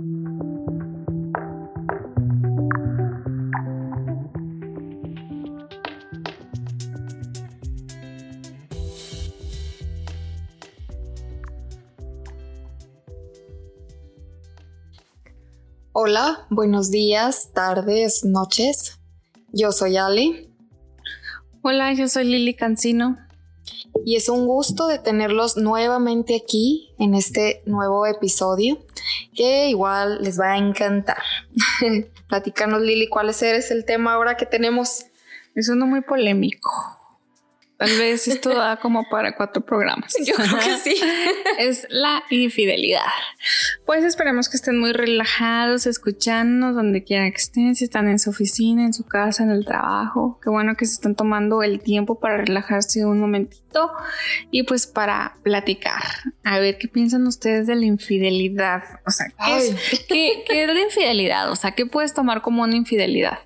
Hola, buenos días, tardes, noches. Yo soy Ali. Hola, yo soy Lili Cancino. Y es un gusto de tenerlos nuevamente aquí en este nuevo episodio que igual les va a encantar. Platícanos, Lili, cuál es el tema ahora que tenemos. Es uno muy polémico. Tal vez esto da como para cuatro programas. Yo creo que sí. es la infidelidad. Pues esperemos que estén muy relajados, escuchándonos donde quiera que estén, si están en su oficina, en su casa, en el trabajo. Qué bueno que se están tomando el tiempo para relajarse un momentito y pues para platicar. A ver qué piensan ustedes de la infidelidad. O sea, ¿qué es la infidelidad? O sea, ¿qué puedes tomar como una infidelidad?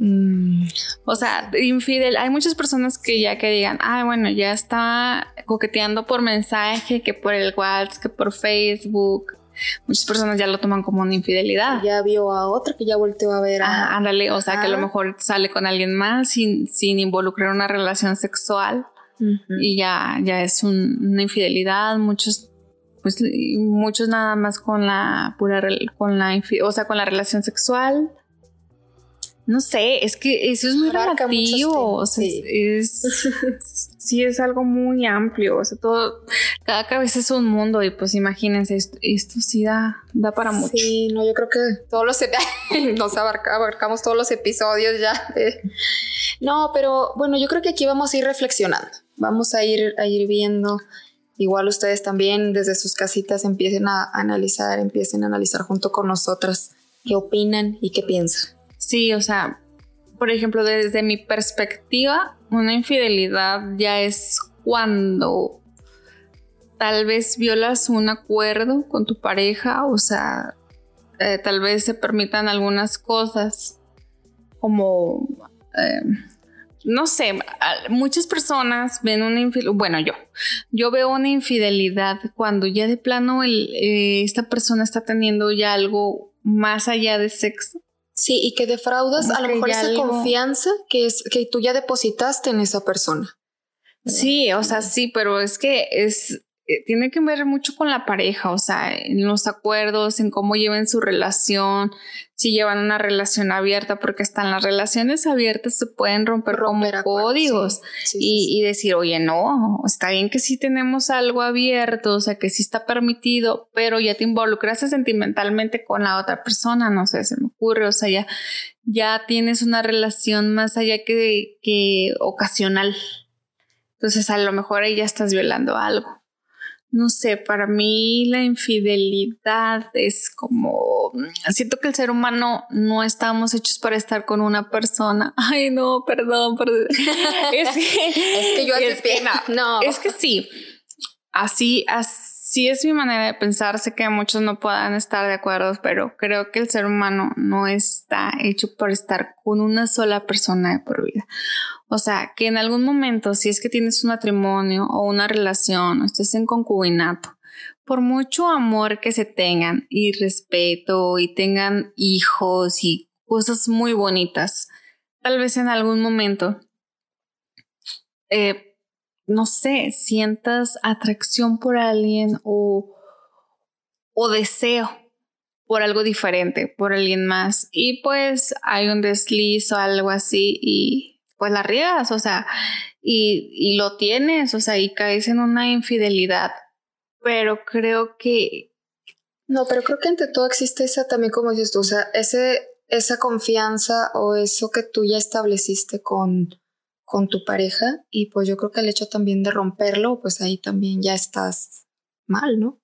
Mm. O sea, infidel, hay muchas personas que ya que digan, ah, bueno, ya está coqueteando por mensaje, que por el WhatsApp, que por Facebook. Muchas personas ya lo toman como una infidelidad. Ya vio a otra que ya volteó a ver. A... ándale, o sea, que a lo mejor sale con alguien más sin, sin involucrar una relación sexual y ya, ya es una infidelidad. Muchos, pues, muchos nada más con la pura, con la, o sea, con la relación sexual no sé, es que eso es muy relativo, o sea, sí. es, sí es algo muy amplio, o sea, todo, cada cabeza es un mundo y pues imagínense, esto, sí da, da para mucho. Sí, no, yo creo que todos los, nos abarcamos todos los episodios ya. No, pero bueno, yo creo que aquí vamos a ir reflexionando, vamos a ir, a ir viendo. Igual ustedes también desde sus casitas empiecen a analizar, empiecen a analizar junto con nosotras qué opinan y qué piensan. Sí, o sea, por ejemplo, desde mi perspectiva, una infidelidad ya es cuando tal vez violas un acuerdo con tu pareja, o sea, eh, tal vez se permitan algunas cosas como, eh, no sé, muchas personas ven una infidelidad, bueno, yo, yo veo una infidelidad cuando ya de plano eh, esta persona está teniendo ya algo más allá de sexo Sí, y que defraudas a lo mejor esa confianza que es que tú ya depositaste en esa persona. Sí, o sea, sí, pero es que es tiene que ver mucho con la pareja, o sea, en los acuerdos, en cómo lleven su relación, si llevan una relación abierta, porque hasta en las relaciones abiertas se pueden romper, como códigos y, decir, oye, no, está bien que sí tenemos algo abierto, o sea, que sí está permitido, pero ya te involucraste sentimentalmente con la otra persona, no sé, se me ocurre, o sea, ya, ya tienes una relación más allá que, que ocasional. Entonces, a lo mejor ahí ya estás violando algo no sé, para mí la infidelidad es como, siento que el ser humano no estamos hechos para estar con una persona. Ay, no, perdón, perdón. es, que, yo es que, no, es que sí, así, así es mi manera de pensar. Sé que muchos no puedan estar de acuerdo, pero creo que el ser humano no está hecho para estar con una sola persona de por vida. O sea, que en algún momento, si es que tienes un matrimonio o una relación o estés en concubinato, por mucho amor que se tengan y respeto y tengan hijos y cosas muy bonitas, tal vez en algún momento, eh, no sé, sientas atracción por alguien o, o deseo por algo diferente, por alguien más. Y pues hay un desliz o algo así y pues la riegas, o sea, y, lo tienes, o sea, y caes en una infidelidad. Pero creo que... No, pero creo que ante todo existe esa también, como dices tú, o sea, ese, esa confianza o eso que tú ya estableciste con, con tu pareja y pues yo creo que el hecho también de romperlo, pues ahí también ya estás mal, ¿no?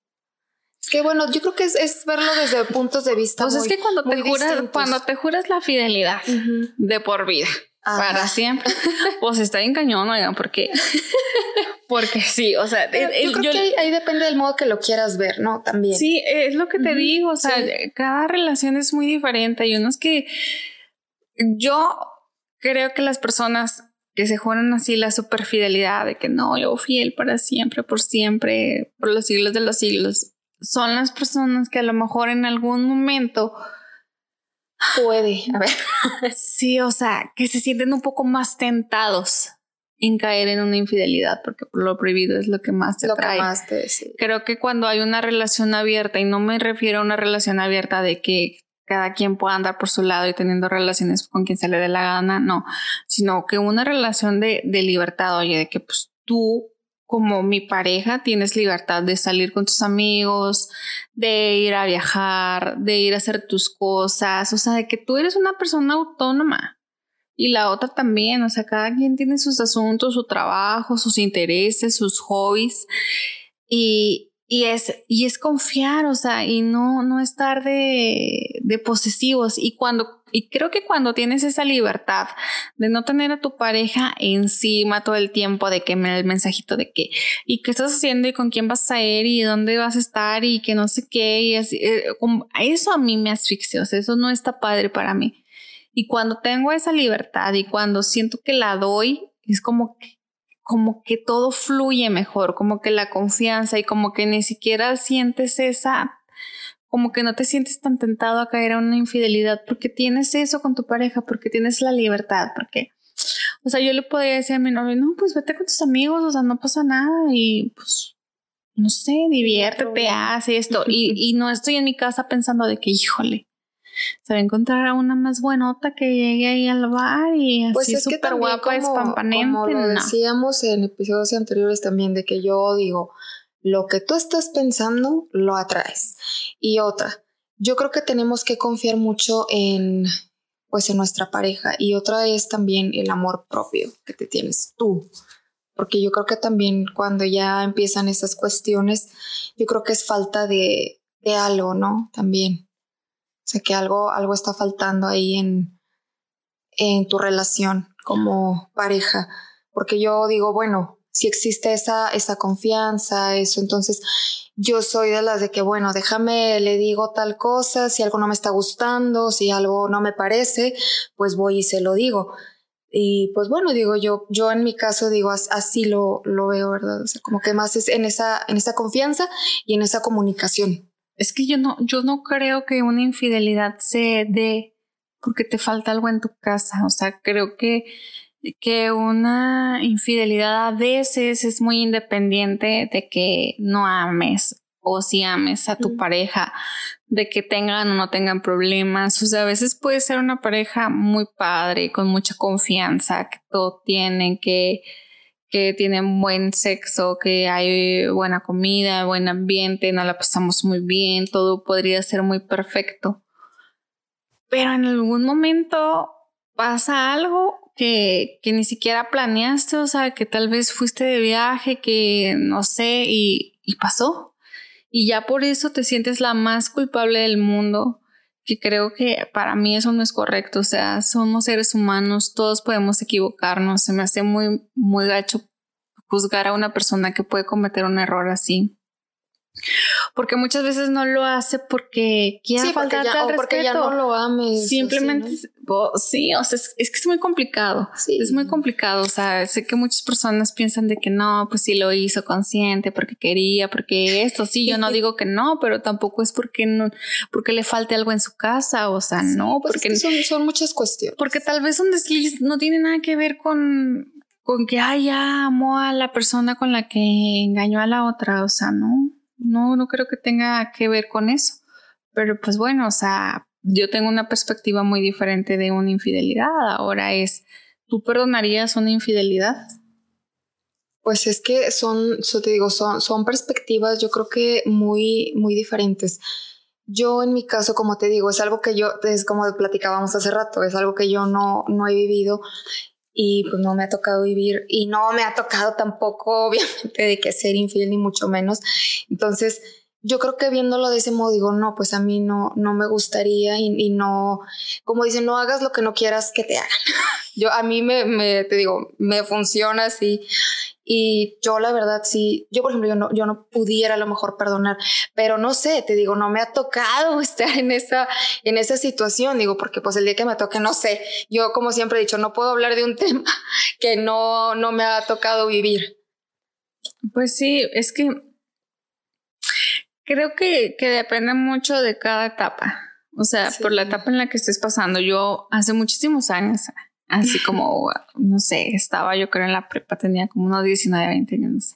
Es que bueno, yo creo que es, verlo desde puntos de vista. Pues es que cuando te juras, cuando te juras la fidelidad de por vida, para siempre. pues está bien cañón, oigan, porque. Porque sí, o sea. yo creo que ahí, depende del modo que lo quieras ver, ¿no? También. Sí, es lo que te digo, o sea, cada relación es muy diferente. Hay unos que. Yo creo que las personas que se juegan así la superfidelidad de que no, yo fiel para siempre, por siempre, por los siglos de los siglos. son las personas que a lo mejor en algún momento puede, a ver. sí, o sea, que se sienten un poco más tentados en caer en una infidelidad, porque lo prohibido es lo que más te lo trae. Que más te, Creo que cuando hay una relación abierta, y no me refiero a una relación abierta de que cada quien pueda andar por su lado y teniendo relaciones con quien se le dé la gana, no, sino que una relación de, de libertad, oye, de que pues tú como mi pareja tienes libertad de salir con tus amigos, de ir a viajar, de ir a hacer tus cosas, o sea, de que tú eres una persona autónoma. Y la otra también, o sea, cada quien tiene sus asuntos, su trabajo, sus intereses, sus hobbies. Y, y es, y es confiar, o sea, y no, no estar de, de posesivos. Y cuando, y creo que cuando tienes esa libertad de no tener a tu pareja encima todo el tiempo, de que me el mensajito de que, y qué estás haciendo y con quién vas a ir y dónde vas a estar y que no sé qué, y eh, eso a mí me asfixia, o sea, eso no está padre para mí. Y cuando tengo esa libertad y cuando siento que la doy, es como que como que todo fluye mejor, como que la confianza y como que ni siquiera sientes esa, como que no te sientes tan tentado a caer a una infidelidad porque tienes eso con tu pareja, porque tienes la libertad, porque, o sea, yo le podría decir a mi novio, no, pues vete con tus amigos, o sea, no pasa nada y pues, no sé, diviértete, haz esto. y, y no estoy en mi casa pensando de que, híjole, se va a encontrar a una más buenota que llegue ahí al bar y pues así súper guapa, espampanente. Como lo decíamos en episodios anteriores también, de que yo digo, lo que tú estás pensando, lo atraes. Y otra, yo creo que tenemos que confiar mucho en pues en nuestra pareja y otra es también el amor propio que te tienes tú porque yo creo que también cuando ya empiezan esas cuestiones yo creo que es falta de, de algo no también o sea, que algo, algo está faltando ahí en, en tu relación como pareja. Porque yo digo, bueno, si existe esa, esa confianza, eso, entonces yo soy de las de que, bueno, déjame, le digo tal cosa, si algo no me está gustando, si algo no me parece, pues voy y se lo digo. Y pues bueno, digo yo, yo en mi caso digo, así lo, lo veo, ¿verdad? O sea, como que más es en esa, en esa confianza y en esa comunicación. Es que yo no, yo no creo que una infidelidad se dé porque te falta algo en tu casa. O sea, creo que, que una infidelidad a veces es muy independiente de que no ames o si ames a tu pareja, de que tengan o no tengan problemas. O sea, a veces puede ser una pareja muy padre, con mucha confianza, que todo tienen, que que tienen buen sexo, que hay buena comida, buen ambiente, nos la pasamos muy bien, todo podría ser muy perfecto. Pero en algún momento pasa algo que, que ni siquiera planeaste, o sea, que tal vez fuiste de viaje, que no sé, y, y pasó. Y ya por eso te sientes la más culpable del mundo que creo que para mí eso no es correcto, o sea, somos seres humanos, todos podemos equivocarnos, se me hace muy, muy gacho juzgar a una persona que puede cometer un error así. Porque muchas veces no lo hace porque quiere sí, porque ya, o porque ya no lo ames. Simplemente, sí, o sea, es, que es muy complicado. Es muy complicado. O sea, sé que muchas personas piensan de que no, pues sí lo hizo consciente, porque quería, porque esto, sí, yo no digo que no, pero tampoco es porque no, porque le falte algo en su casa. O sea, no, pues porque son, son muchas cuestiones. Porque tal vez un desliz no tiene nada que ver con, con que, ay, ya amó a la persona con la que engañó a la otra. O sea, no no, no creo que tenga que ver con eso. Pero pues bueno, o sea, yo tengo una perspectiva muy diferente de una infidelidad. Ahora es, ¿tú perdonarías una infidelidad? Pues es que son, yo te digo, son, son perspectivas yo creo que muy, muy diferentes. Yo en mi caso, como te digo, es algo que yo, es como platicábamos hace rato, es algo que yo no, no he vivido y pues no me ha tocado vivir y no me ha tocado tampoco obviamente de que ser infiel ni mucho menos. Entonces, yo creo que viéndolo de ese modo digo, no, pues a mí no, no me gustaría y, no, como dicen, no hagas lo que no quieras que te hagan. yo a mí me, me, te digo, me funciona así y yo la verdad sí, yo por ejemplo, yo no, yo no pudiera a lo mejor perdonar, pero no sé, te digo, no me ha tocado estar en esa, en esa situación, digo, porque pues el día que me toque, no sé, yo como siempre he dicho, no puedo hablar de un tema que no, no me ha tocado vivir. Pues sí, es que Creo que, que depende mucho de cada etapa. O sea, por la etapa en la que estés pasando. Yo hace muchísimos años, así como, no sé, estaba yo creo en la prepa, tenía como unos 19, 20 años. No sé.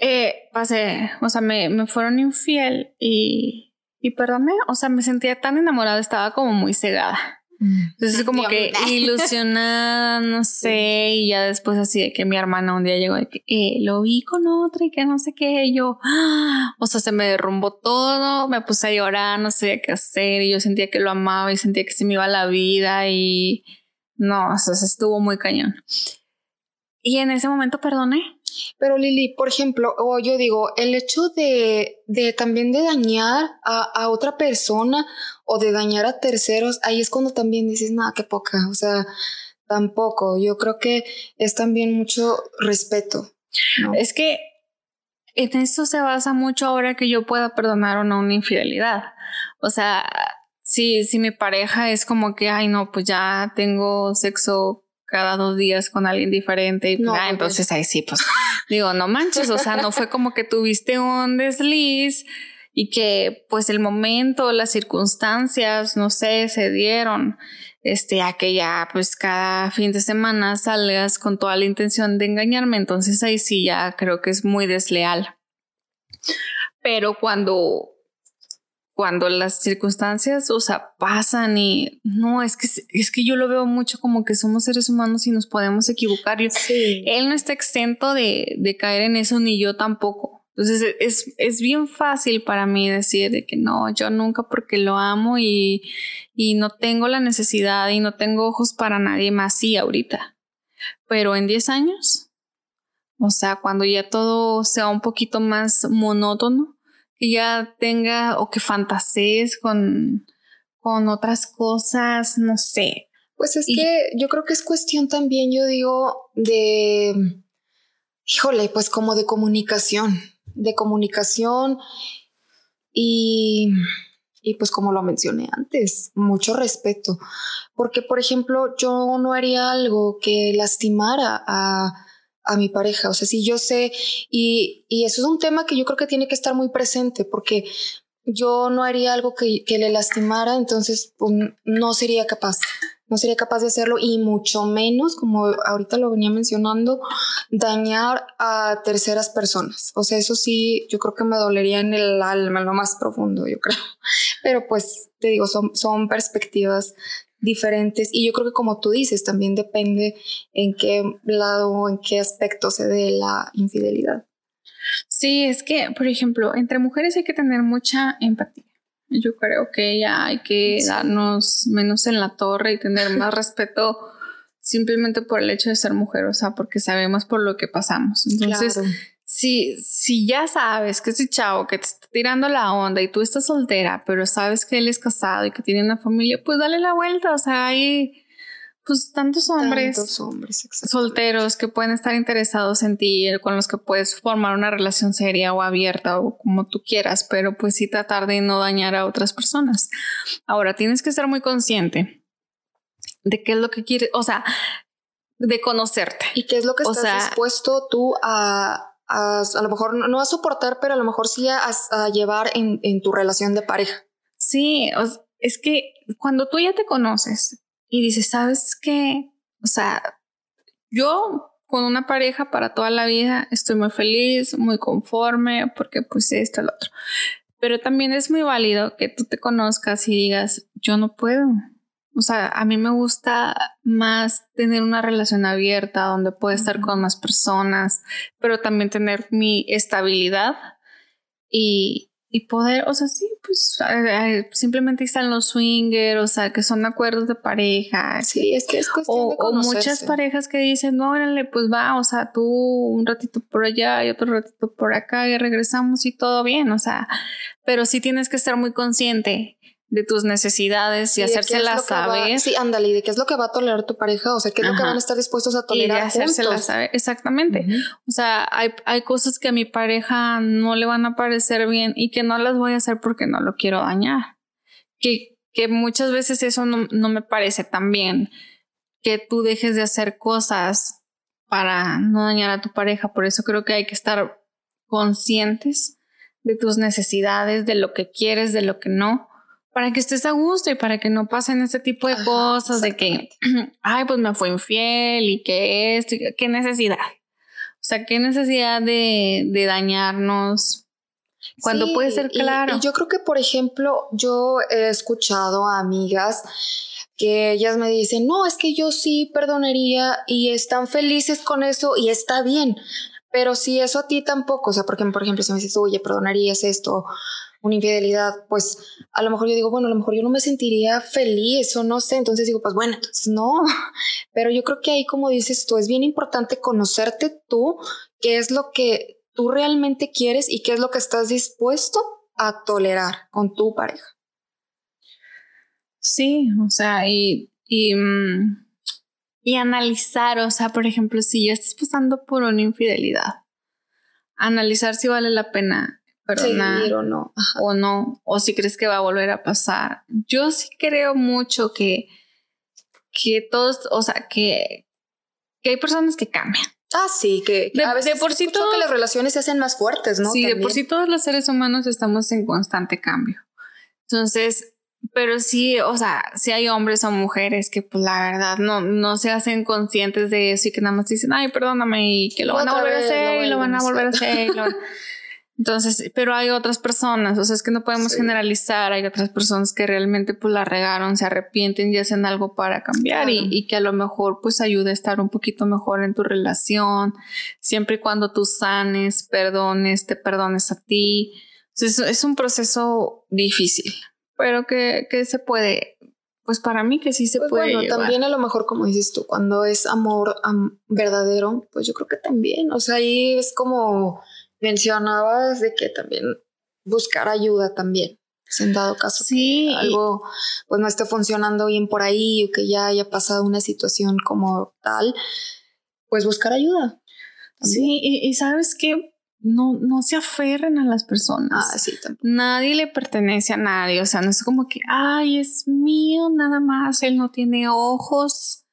Eh, pasé, o sea, me, me fueron infiel y, y perdóname, o sea, me sentía tan enamorada, estaba como muy cegada. Entonces como que ilusionada, no sé, y ya después así de que mi hermana un día llegó de que eh, lo vi con otra y que no sé qué, y yo, ¡ah! o sea, se me derrumbó todo, me puse a llorar, no sabía qué hacer, y yo sentía que lo amaba y sentía que se me iba la vida y no, o sea, se estuvo muy cañón. Y en ese momento perdoné. Pero Lili, por ejemplo, o yo digo, el hecho de, de también de dañar a, a, otra persona o de dañar a terceros, ahí es cuando también dices, nada, qué poca, o sea, tampoco. Yo creo que es también mucho respeto. Es que en eso se basa mucho ahora que yo pueda perdonar o no una infidelidad. O sea, si, si mi pareja es como que, ay, no, pues ya tengo sexo cada dos días con alguien diferente y pues, ah, entonces ahí sí, pues digo, no manches, o sea, no fue como que tuviste un desliz y que pues el momento, las circunstancias, no sé, se dieron este, a que ya pues cada fin de semana salgas con toda la intención de engañarme, entonces ahí sí ya creo que es muy desleal. Pero cuando cuando las circunstancias, o sea, pasan y no, es que es que yo lo veo mucho como que somos seres humanos y nos podemos equivocar. Él no está exento de, de, caer en eso, ni yo tampoco. Entonces es, es bien fácil para mí decir de que no, yo nunca porque lo amo y, y no tengo la necesidad y no tengo ojos para nadie más, sí, ahorita. Pero en 10 años, o sea, cuando ya todo sea un poquito más monótono, que ya tenga o que fantasees con, con otras cosas, no sé. Pues es que yo creo que es cuestión también, yo digo, de, híjole, pues como de comunicación, de comunicación y, y pues como lo mencioné antes, mucho respeto. Porque, por ejemplo, yo no haría algo que lastimara a a mi pareja. O sea, si yo sé, y, y, eso es un tema que yo creo que tiene que estar muy presente porque yo no haría algo que, que le lastimara, entonces pues, no sería capaz. No sería capaz de hacerlo y mucho menos, como ahorita lo venía mencionando, dañar a terceras personas. O sea, eso sí, yo creo que me dolería en el alma, en lo más profundo, yo creo. Pero pues te digo, son, son perspectivas diferentes y yo creo que como tú dices, también depende en qué lado, en qué aspecto se dé la infidelidad. Sí, es que, por ejemplo, entre mujeres hay que tener mucha empatía. Yo creo que ya hay que darnos menos en la torre y tener más respeto simplemente por el hecho de ser mujer, o sea, porque sabemos por lo que pasamos. Entonces, si, si ya sabes que ese chavo que te está tirando la onda y tú estás soltera, pero sabes que él es casado y que tiene una familia, pues dale la vuelta. O sea, hay pues tantos hombres, tantos hombres solteros que pueden estar interesados en ti, con los que puedes formar una relación seria o abierta o como tú quieras, pero pues sí tratar de no dañar a otras personas. Ahora, tienes que estar muy consciente de qué es lo que quieres, o sea, de conocerte. Y qué es lo que estás dispuesto tú a a, lo mejor no a soportar, pero a lo mejor sí a, llevar en, en, tu relación de pareja. Sí, es que cuando tú ya te conoces y dices, ¿sabes qué? O sea, yo con una pareja para toda la vida estoy muy feliz, muy conforme, porque pues esto, el otro. Pero también es muy válido que tú te conozcas y digas, yo no puedo. O sea, a mí me gusta más tener una relación abierta donde pueda estar con más personas, pero también tener mi estabilidad y, y poder, o sea, sí, pues simplemente están los swingers, o sea, que son acuerdos de pareja. Sí, es que es cuestión o, de o muchas parejas que dicen, no, órale, pues va, o sea, tú un ratito por allá y otro ratito por acá y regresamos y todo bien, o sea, pero sí tienes que estar muy consciente de tus necesidades y, hacérselas saber. sí, ándale, de qué es lo que va a tolerar tu pareja, o sea, qué es lo que van a estar dispuestos a tolerar. Y hacérselas saber, exactamente. O sea, hay, hay cosas que a mi pareja no le van a parecer bien y que no las voy a hacer porque no lo quiero dañar. Que, que muchas veces eso no, no me parece tan bien. Que tú dejes de hacer cosas para no dañar a tu pareja. Por eso creo que hay que estar conscientes de tus necesidades, de lo que quieres, de lo que no, para que estés a gusto y para que no pasen este tipo de cosas de que, ay, pues me fue infiel y que esto, qué necesidad. O sea, qué necesidad de, de dañarnos cuando puede ser claro. y yo creo que, por ejemplo, yo he escuchado a amigas que ellas me dicen, no, es que yo sí perdonaría y están felices con eso y está bien. Pero si eso a ti tampoco, o sea, porque por ejemplo, si me dices, oye, perdonarías esto, una infidelidad, pues a lo mejor yo digo, bueno, a lo mejor yo no me sentiría feliz o no sé, entonces digo, pues bueno, entonces no, pero yo creo que ahí como dices tú, es bien importante conocerte tú, qué es lo que tú realmente quieres y qué es lo que estás dispuesto a tolerar con tu pareja. Sí, o sea, y, y, mm, y analizar, o sea, por ejemplo, si ya estás pasando por una infidelidad, analizar si vale la pena perdonar o no. o no, o si crees que va a volver a pasar. Yo sí creo mucho que, que todos, o sea, que, que hay personas que cambian. Ah, sí, que, de, a veces por sí que las relaciones se hacen más fuertes, ¿no? Sí, de por sí todos los seres humanos estamos en constante cambio. Entonces, pero sí, o sea, si hay hombres o mujeres que pues la verdad no, no se hacen conscientes de eso y que nada más dicen, ay, perdóname y que lo van a volver a hacer y lo van a volver a hacer. Entonces, pero hay otras personas, o sea, es que no podemos generalizar, hay otras personas que realmente pues la regaron, se arrepienten y hacen algo para cambiar y, y, que a lo mejor pues ayuda a estar un poquito mejor en tu relación, siempre y cuando tú sanes, perdones, te perdones a ti. Entonces, es un proceso difícil, pero que, que se puede, pues para mí que sí se pues puede. Bueno, también a lo mejor como dices tú, cuando es amor verdadero, pues yo creo que también, o sea, ahí es como mencionabas de que también buscar ayuda también. Si en dado caso sí. algo pues no esté funcionando bien por ahí o que ya haya pasado una situación como tal, pues buscar ayuda. Sí, y, sabes que no, no se aferren a las personas. Ah, sí, Nadie le pertenece a nadie. O sea, no es como que, ay, es mío nada más. Él no tiene ojos,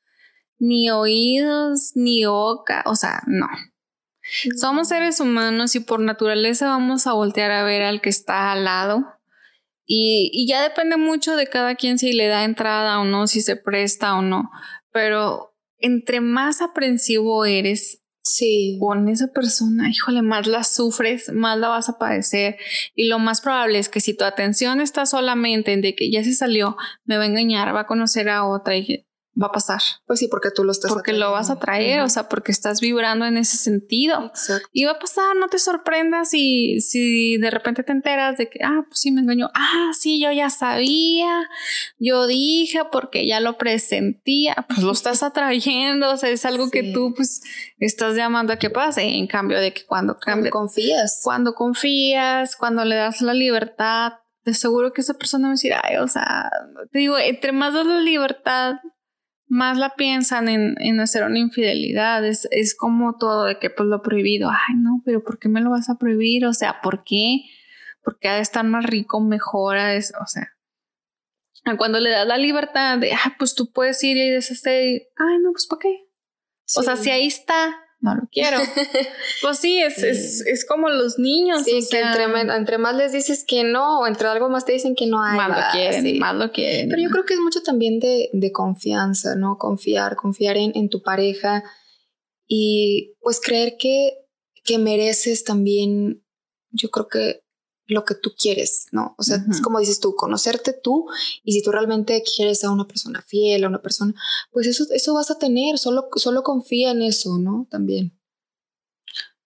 ni oídos, ni boca. O sea, no. Somos seres humanos y por naturaleza vamos a voltear a ver al que está al lado. Y, y, ya depende mucho de cada quien si le da entrada o no, si se presta o no. Pero entre más aprensivo eres sí. con esa persona, híjole, más la sufres, más la vas a padecer. Y lo más probable es que si tu atención está solamente en de que ya se salió, me va a engañar, va a conocer a otra y va a pasar. Pues sí, porque tú lo estás Porque lo vas a traer, o sea, porque estás vibrando en ese sentido. Exacto. Y va a pasar, no te sorprendas si, si de repente te enteras de que, ah, pues sí me engañó. Ah, sí, yo ya sabía, yo dije porque ya lo presentía, pues lo estás atrayendo, o sea, es algo que tú pues estás llamando a que pase. En cambio de que cuando cambia, cuando confías. Cuando confías, cuando le das la libertad, de seguro que esa persona a decir, ay, o sea, te digo, entre más das la libertad, más la piensan en, en hacer una infidelidad. Es, es, como todo de que pues lo prohibido. Ay, no, pero ¿por qué me lo vas a prohibir? O sea, ¿por qué? Porque ha de estar más rico, mejor, o sea. Cuando le das la libertad de, ah, pues tú puedes ir y deshacer, ay, no, pues ¿para qué? O sea, si ahí está, no lo quiero. pues sí, es, Es, es, como los niños. Sí, que entre, más les dices que no, o entre algo más te dicen que no hay. Más lo quieren, más lo quieren. Pero yo creo que es mucho también de, de confianza, ¿no? Confiar, confiar en, en, tu pareja y pues creer que, que mereces también, yo creo que lo que tú quieres, ¿no? O sea, es como dices tú, conocerte tú y si tú realmente quieres a una persona fiel, a una persona, pues eso, eso vas a tener, solo, solo confía en eso, ¿no? También.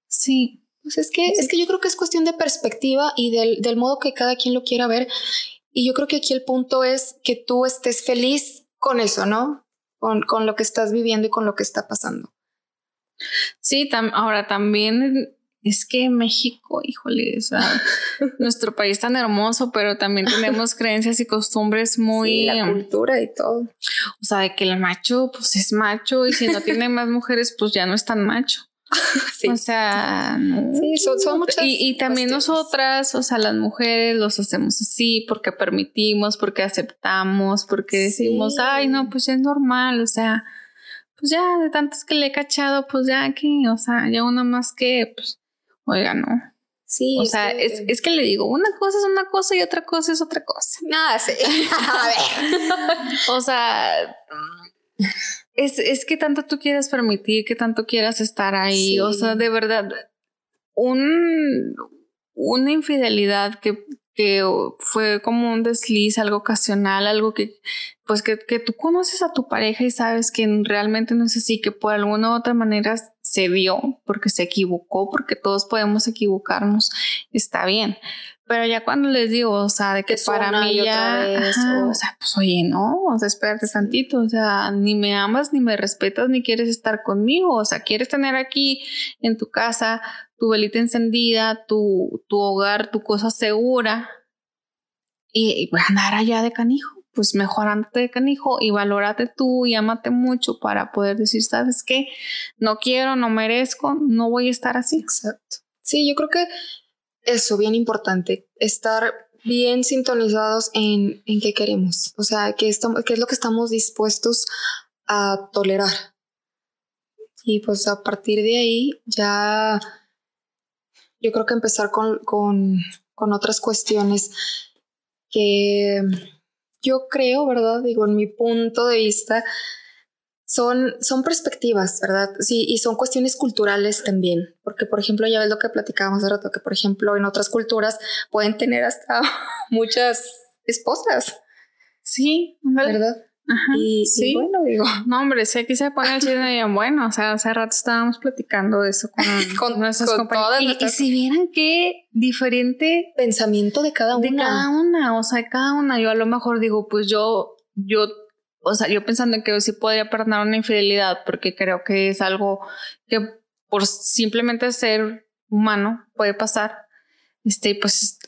Sí. Pues es que, es que yo creo que es cuestión de perspectiva y del, del modo que cada quien lo quiera ver. Y yo creo que aquí el punto es que tú estés feliz con eso, ¿no? Con, con lo que estás viviendo y con lo que está pasando. Sí, ahora también es que México, híjole, o sea, nuestro país tan hermoso, pero también tenemos creencias y costumbres muy... la cultura y todo. O sea, de que el macho, pues es macho y si no tiene más mujeres, pues ya no es tan macho. O sea, sí, son, muchas. Y, y también nosotras, o sea, las mujeres los hacemos así porque permitimos, porque aceptamos, porque decimos, ay, no, pues es normal, o sea, pues ya de tantas que le he cachado, pues ya que, o sea, ya una más que, pues Oiga, no. Sí. O sea, es, es, que le digo, una cosa es una cosa y otra cosa es otra cosa. Ah, sí. A ver. o sea, es, es, que tanto tú quieres permitir, que tanto quieras estar ahí. O sea, de verdad, un, una infidelidad que, que fue como un desliz, algo ocasional, algo que, pues que, que tú conoces a tu pareja y sabes que realmente no es así, que por alguna u otra manera se dio porque se equivocó, porque todos podemos equivocarnos, está bien. Pero ya cuando les digo, o sea, de que para mí ya, o... sea, pues oye, no, o sea, espérate tantito, o sea, ni me amas, ni me respetas, ni quieres estar conmigo, o sea, quieres tener aquí en tu casa tu velita encendida, tu, tu hogar, tu cosa segura, y, y andar allá de canijo pues mejorándote de canijo y valórate tú y amate mucho para poder decir, ¿sabes qué? No quiero, no merezco, no voy a estar así. Exacto. Sí, yo creo que eso, bien importante, estar bien sintonizados en, en qué queremos, o sea, qué, estamos, qué es lo que estamos dispuestos a tolerar. Y pues a partir de ahí ya yo creo que empezar con, con, con otras cuestiones que yo creo, ¿verdad? Digo, en mi punto de vista, son, son perspectivas, ¿verdad? Sí, y son cuestiones culturales también, porque por ejemplo, ya ves lo que platicábamos hace rato, que por ejemplo en otras culturas pueden tener hasta muchas esposas. Sí, ¿verdad? Ajá, y, sí. bueno, digo. No, hombre, sí, aquí se pone el chisme bien bueno. O sea, hace rato estábamos platicando eso con, con nuestras compañeras. Y, si vieran qué diferente pensamiento de cada una. De cada una, o sea, de cada una. Yo a lo mejor digo, pues yo, yo, o sea, yo pensando en que sí podría perdonar una infidelidad, porque creo que es algo que por simplemente ser humano puede pasar. Este, pues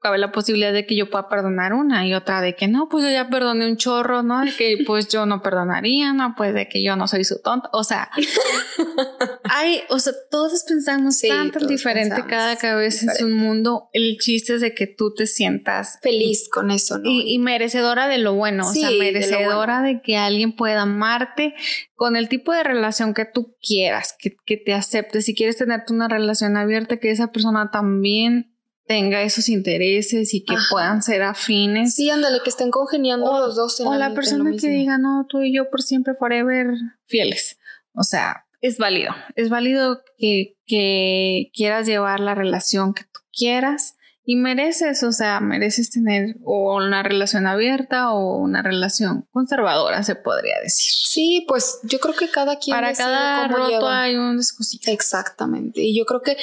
cabe la posibilidad de que yo pueda perdonar una y otra de que no, pues yo ya perdoné un chorro, ¿no? De que pues yo no perdonaría, ¿no? Pues de que yo no soy su tonta. O sea, hay, o sea, todos pensamos sí, tanto diferente, cada cabeza es un mundo. El chiste es de que tú te sientas feliz con eso, ¿no? Y, merecedora de lo bueno, o sea, merecedora de, que alguien pueda amarte con el tipo de relación que tú quieras, que, que te acepte. Si quieres tenerte una relación abierta, que esa persona también tenga esos intereses y que puedan ser afines. Sí, ándale, que estén congeniando los dos. En o la, persona que diga, no, tú y yo por siempre, forever, fieles. O sea, es válido. Es válido que, que quieras llevar la relación que tú quieras y mereces, o sea, mereces tener o una relación abierta o una relación conservadora, se podría decir. Sí, pues yo creo que cada quien. Para cada roto hay un. Exactamente. Y yo creo que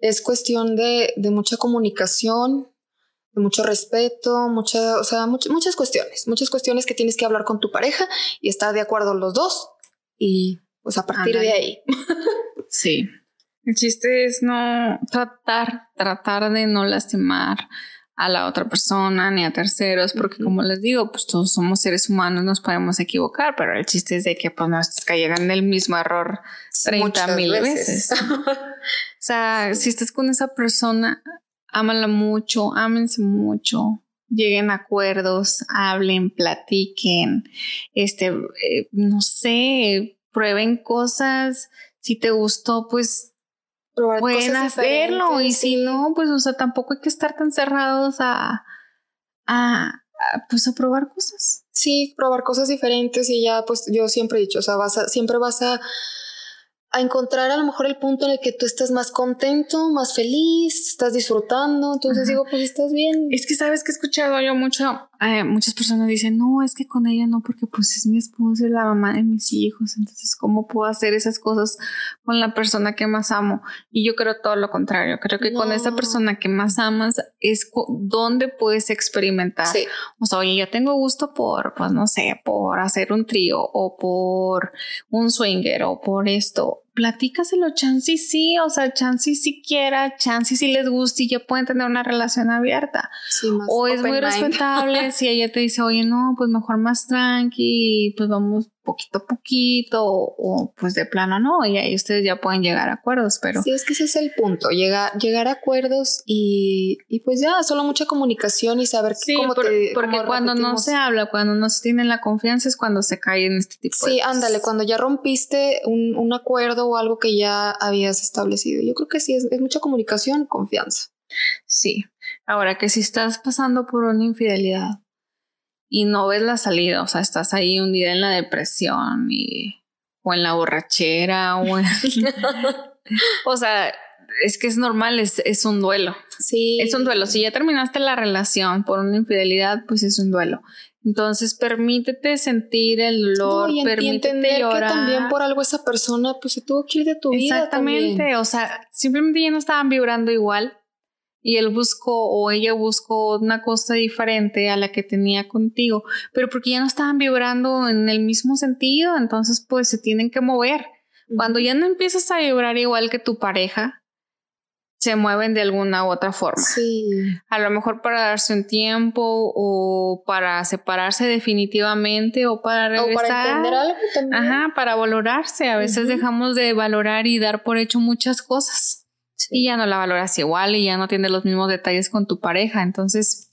es cuestión de, de mucha comunicación, de mucho respeto, mucha, o sea, muchas cuestiones, muchas cuestiones que tienes que hablar con tu pareja y estar de acuerdo los dos. Y pues a partir de ahí. Sí. El chiste es no tratar, tratar de no lastimar a la otra persona ni a terceros, porque como les digo, pues todos somos seres humanos, nos podemos equivocar, pero el chiste es de que pues no caigan en el mismo error 30 mil veces. o sea, si estás con esa persona, ámala mucho, ámense mucho, lleguen a acuerdos, hablen, platiquen, este, eh, no sé, prueben cosas. Si te gustó, pues pueden hacerlo y si no, pues, o sea, tampoco hay que estar tan cerrados a, a, pues, a probar cosas. Sí, probar cosas diferentes y ya, pues, yo siempre he dicho, o sea, vas a, siempre vas a a encontrar a lo mejor el punto en el que tú estás más contento, más feliz, estás disfrutando. Entonces digo, pues estás bien. Es que sabes que he escuchado yo mucho, eh, muchas personas dicen, no, es que con ella no, porque pues es mi esposa, es la mamá de mis hijos. Entonces, ¿cómo puedo hacer esas cosas con la persona que más amo? Y yo creo todo lo contrario. Creo que con esa persona que más amas es donde puedes experimentar. O sea, oye, yo tengo gusto por, pues no sé, por hacer un trío o por un swinger o por esto platícaselo, Chansey sí, o sea, Chansey si quiera, Chansey si les gusta y ya pueden tener una relación abierta. o es muy respetable si ella te dice, oye, no, pues mejor más tranqui, pues vamos poquito a poquito o, pues de plano no, y ahí ustedes ya pueden llegar a acuerdos, pero... Sí, es que ese es el punto, llegar, llegar a acuerdos y, y pues ya, solo mucha comunicación y saber cómo te... Porque cuando no se habla, cuando no se tiene la confianza es cuando se cae en este tipo sí, de ándale, cuando ya rompiste un, un, acuerdo o algo que ya habías establecido. Yo creo que sí, es, es mucha comunicación, confianza. Sí. Ahora que si estás pasando por una infidelidad y no ves la salida, o sea, estás ahí un día en la depresión y, o en la borrachera o en... o sea, es que es normal, es, es, un duelo. Sí. Es un duelo. Si ya terminaste la relación por una infidelidad, pues es un duelo. Entonces, permítete sentir el dolor, no, permítete entender llorar. que también por algo esa persona pues se tuvo que ir de tu vida. Exactamente, o sea, simplemente ya no estaban vibrando igual y él buscó o ella buscó una cosa diferente a la que tenía contigo, pero porque ya no estaban vibrando en el mismo sentido, entonces pues se tienen que mover. Cuando ya no empiezas a vibrar igual que tu pareja, se mueven de alguna u otra forma. Sí. A lo mejor para darse un tiempo o para separarse definitivamente o para regresar. O para entender algo también. Ajá, para valorarse. A veces dejamos de valorar y dar por hecho muchas cosas. Y ya no la valoras igual y ya no tienes los mismos detalles con tu pareja. Entonces,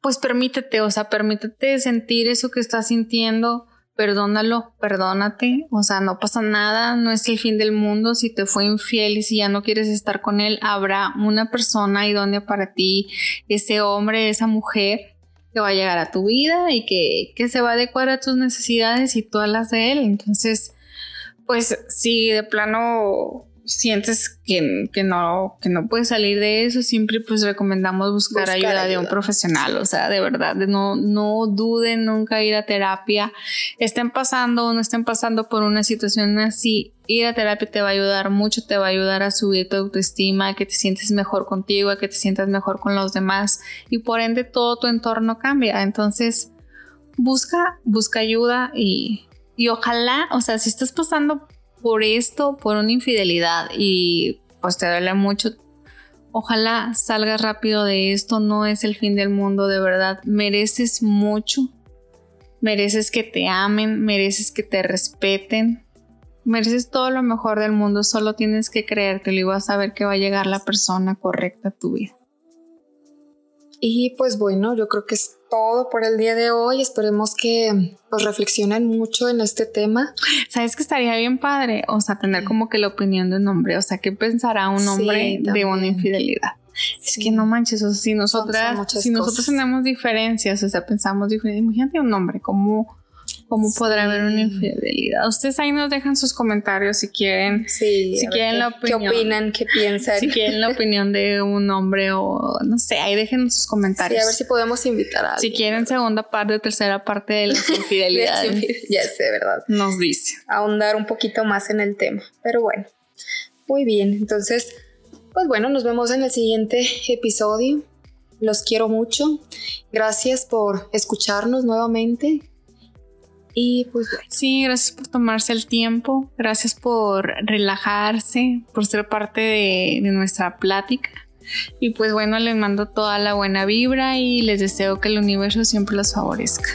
pues permítete, o sea, permítete sentir eso que estás sintiendo perdónalo, perdónate, o sea, no pasa nada, no es el fin del mundo, si te fue infiel y si ya no quieres estar con él, habrá una persona idónea para ti, ese hombre, esa mujer que va a llegar a tu vida y que, que se va a adecuar a tus necesidades y todas las de él. Entonces, pues si de plano sientes que, que, no, que no puedes salir de eso, siempre pues recomendamos buscar, ayuda, de un profesional. O sea, de verdad, no, no duden nunca ir a terapia. Estén pasando o no estén pasando por una situación así, ir a terapia te va a ayudar mucho, te va a ayudar a subir tu autoestima, a que te sientes mejor contigo, a que te sientas mejor con los demás y por ende todo tu entorno cambia. Entonces, busca, busca ayuda y, y ojalá, o sea, si estás pasando por esto, por una infidelidad y pues te duele mucho. Ojalá salgas rápido de esto, no es el fin del mundo, de verdad. Mereces mucho, mereces que te amen, mereces que te respeten, mereces todo lo mejor del mundo, solo tienes que creértelo y vas a ver que va a llegar la persona correcta a tu vida. Y pues bueno, yo creo que es todo por el día de hoy. Esperemos que pues reflexionen mucho en este tema. ¿Sabes que estaría bien padre? O sea, tener como que la opinión de un hombre. O sea, ¿qué pensará un hombre de una infidelidad? Es que no manches, o sea, si nosotras, si nosotros tenemos diferencias, o sea, pensamos diferente, imagínate un hombre, ¿cómo, podrá haber una infidelidad. Ustedes ahí nos dejan sus comentarios si quieren, si quieren la opinión, qué opinan, qué piensan, si quieren la opinión de un hombre o no sé, ahí dejen sus comentarios. Sí, a ver si podemos invitar a Si quieren segunda parte, tercera parte de las infidelidades. ya sé, ¿verdad? Nos dice. Ahondar un poquito más en el tema, pero bueno. Muy bien, entonces, pues bueno, nos vemos en el siguiente episodio. Los quiero mucho. Gracias por escucharnos nuevamente. Y pues Sí, gracias por tomarse el tiempo, gracias por relajarse, por ser parte de, de nuestra plática. Y pues bueno, les mando toda la buena vibra y les deseo que el universo siempre los favorezca.